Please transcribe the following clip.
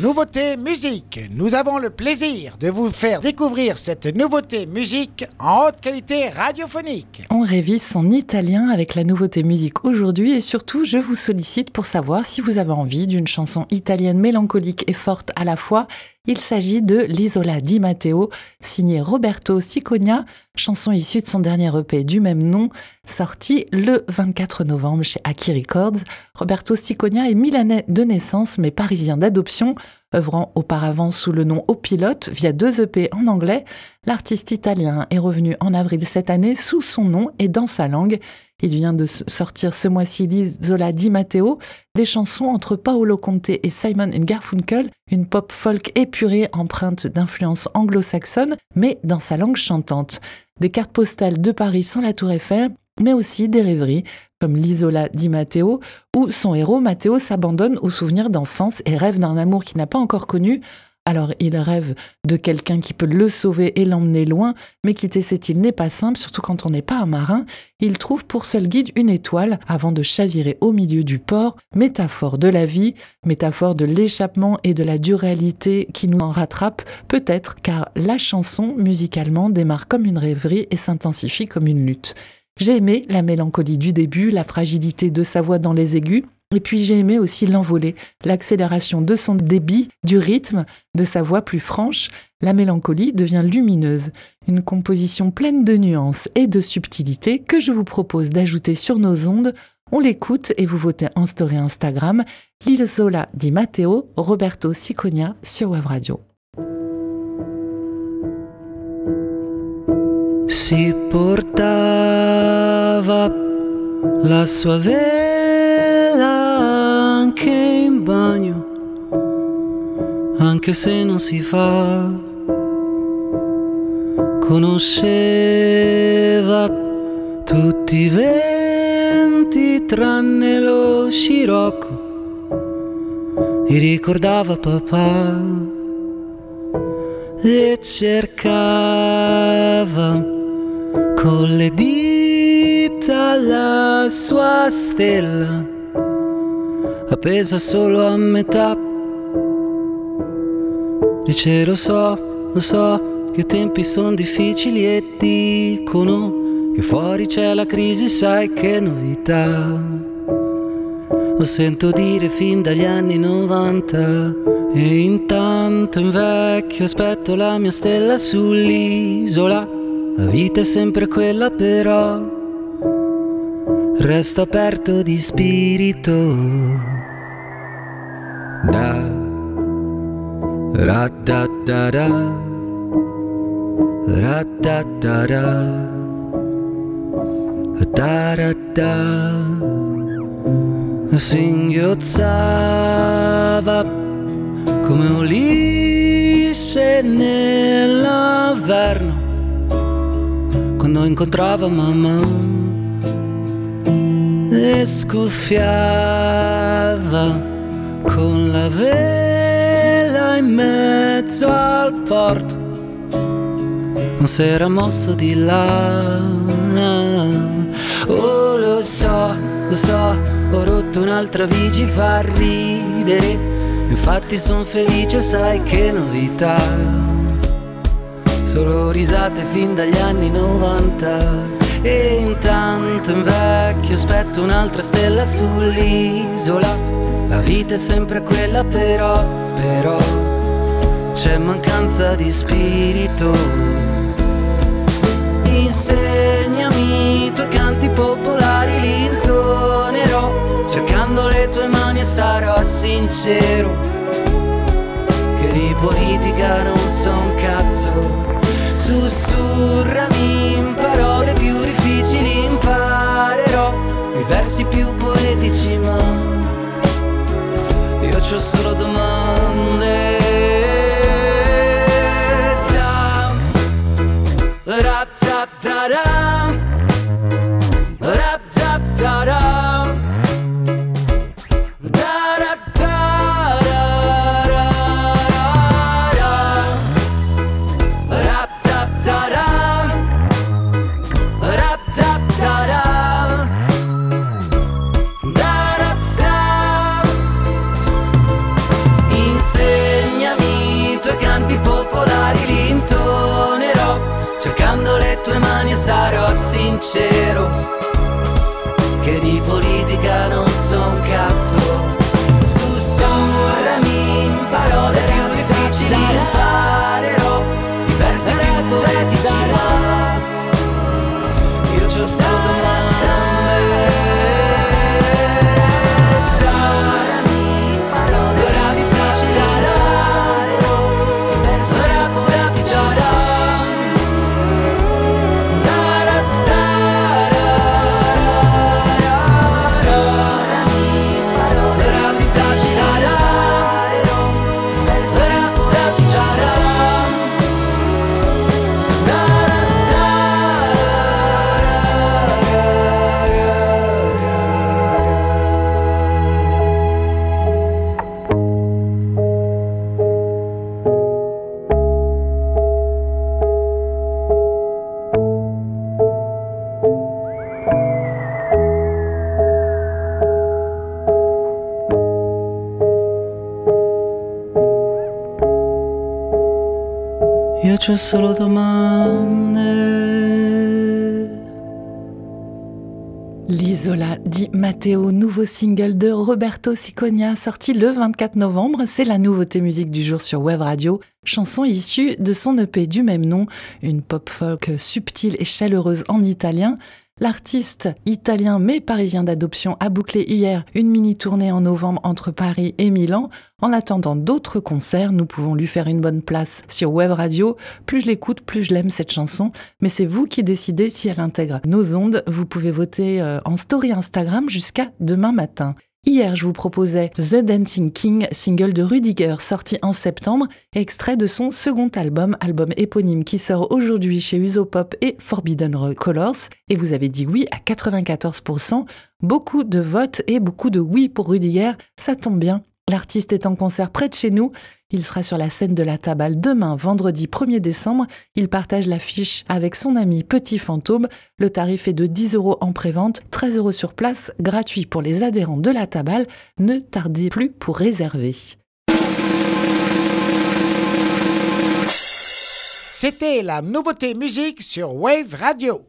Nouveauté musique. Nous avons le plaisir de vous faire découvrir cette nouveauté musique en haute qualité radiophonique. On révise son italien avec la nouveauté musique aujourd'hui et surtout je vous sollicite pour savoir si vous avez envie d'une chanson italienne mélancolique et forte à la fois il s'agit de l'Isola di Matteo, signé Roberto Siconia, chanson issue de son dernier EP du même nom, sorti le 24 novembre chez Aki Records. Roberto Siconia est milanais de naissance mais parisien d'adoption. œuvrant auparavant sous le nom Au Pilote via deux EP en anglais. L'artiste italien est revenu en avril cette année sous son nom et dans sa langue. Il vient de sortir ce mois-ci l'Isola di Matteo, des chansons entre Paolo Conte et Simon Garfunkel, une pop folk épurée empreinte d'influence anglo-saxonne, mais dans sa langue chantante. Des cartes postales de Paris sans la Tour Eiffel, mais aussi des rêveries, comme l'Isola di Matteo, où son héros Matteo s'abandonne aux souvenirs d'enfance et rêve d'un amour qu'il n'a pas encore connu, alors il rêve de quelqu'un qui peut le sauver et l'emmener loin, mais quitter cette île n'est pas simple, surtout quand on n'est pas un marin. Il trouve pour seul guide une étoile avant de chavirer au milieu du port, métaphore de la vie, métaphore de l'échappement et de la duralité qui nous en rattrape, peut-être car la chanson musicalement démarre comme une rêverie et s'intensifie comme une lutte. J'ai aimé la mélancolie du début, la fragilité de sa voix dans les aigus, et puis j'ai aimé aussi l'envolée, l'accélération de son débit, du rythme, de sa voix plus franche. La mélancolie devient lumineuse, une composition pleine de nuances et de subtilités que je vous propose d'ajouter sur nos ondes. On l'écoute et vous votez en story Instagram. Lille Sola di Matteo, Roberto Siconia sur Web Radio. Si portava la bagno, anche se non si fa. Conosceva tutti i venti tranne lo scirocco e ricordava papà e cercava con le dita la sua stella appesa solo a metà. Dice lo so, lo so che i tempi sono difficili e dicono che fuori c'è la crisi, sai che novità. Lo sento dire fin dagli anni 90 e intanto invecchio aspetto la mia stella sull'isola. La vita è sempre quella però resto aperto di spirito da ra da da da. Ra da da da. Da da. Da singhiozzava come Ulisse nell'inverno quando incontrava mamma e scuffiava con la vela in mezzo al porto, non si era mosso di là. Oh, lo so, lo so, ho rotto un'altra bici, fa ridere. Infatti son felice, sai che novità. Solo risate fin dagli anni 90. E intanto invecchio aspetto un'altra stella sull'isola la vita è sempre quella però, però c'è mancanza di spirito. Insegnami i tuoi canti popolari, li intonerò, cercando le tue mani e sarò sincero, che di politica non so un cazzo. Sussurrami in parole più difficili, imparerò i versi più poetici, ma Şu suratıma. Sincero, che di politica non so un cazzo. L'Isola dit Matteo, nouveau single de Roberto Siconia, sorti le 24 novembre. C'est la nouveauté musique du jour sur Web Radio. Chanson issue de son EP du même nom, une pop folk subtile et chaleureuse en italien. L'artiste italien mais parisien d'adoption a bouclé hier une mini-tournée en novembre entre Paris et Milan. En attendant d'autres concerts, nous pouvons lui faire une bonne place sur Web Radio. Plus je l'écoute, plus je l'aime cette chanson. Mais c'est vous qui décidez si elle intègre nos ondes. Vous pouvez voter euh, en story Instagram jusqu'à demain matin. Hier, je vous proposais The Dancing King, single de Rudiger, sorti en septembre, extrait de son second album, album éponyme qui sort aujourd'hui chez Usopop et Forbidden Colors. Et vous avez dit oui à 94%. Beaucoup de votes et beaucoup de oui pour Rudiger. Ça tombe bien. L'artiste est en concert près de chez nous. Il sera sur la scène de la Tabale demain, vendredi 1er décembre. Il partage l'affiche avec son ami Petit Fantôme. Le tarif est de 10 euros en prévente, 13 euros sur place, gratuit pour les adhérents de la Tabale. Ne tardez plus pour réserver. C'était la nouveauté musique sur Wave Radio.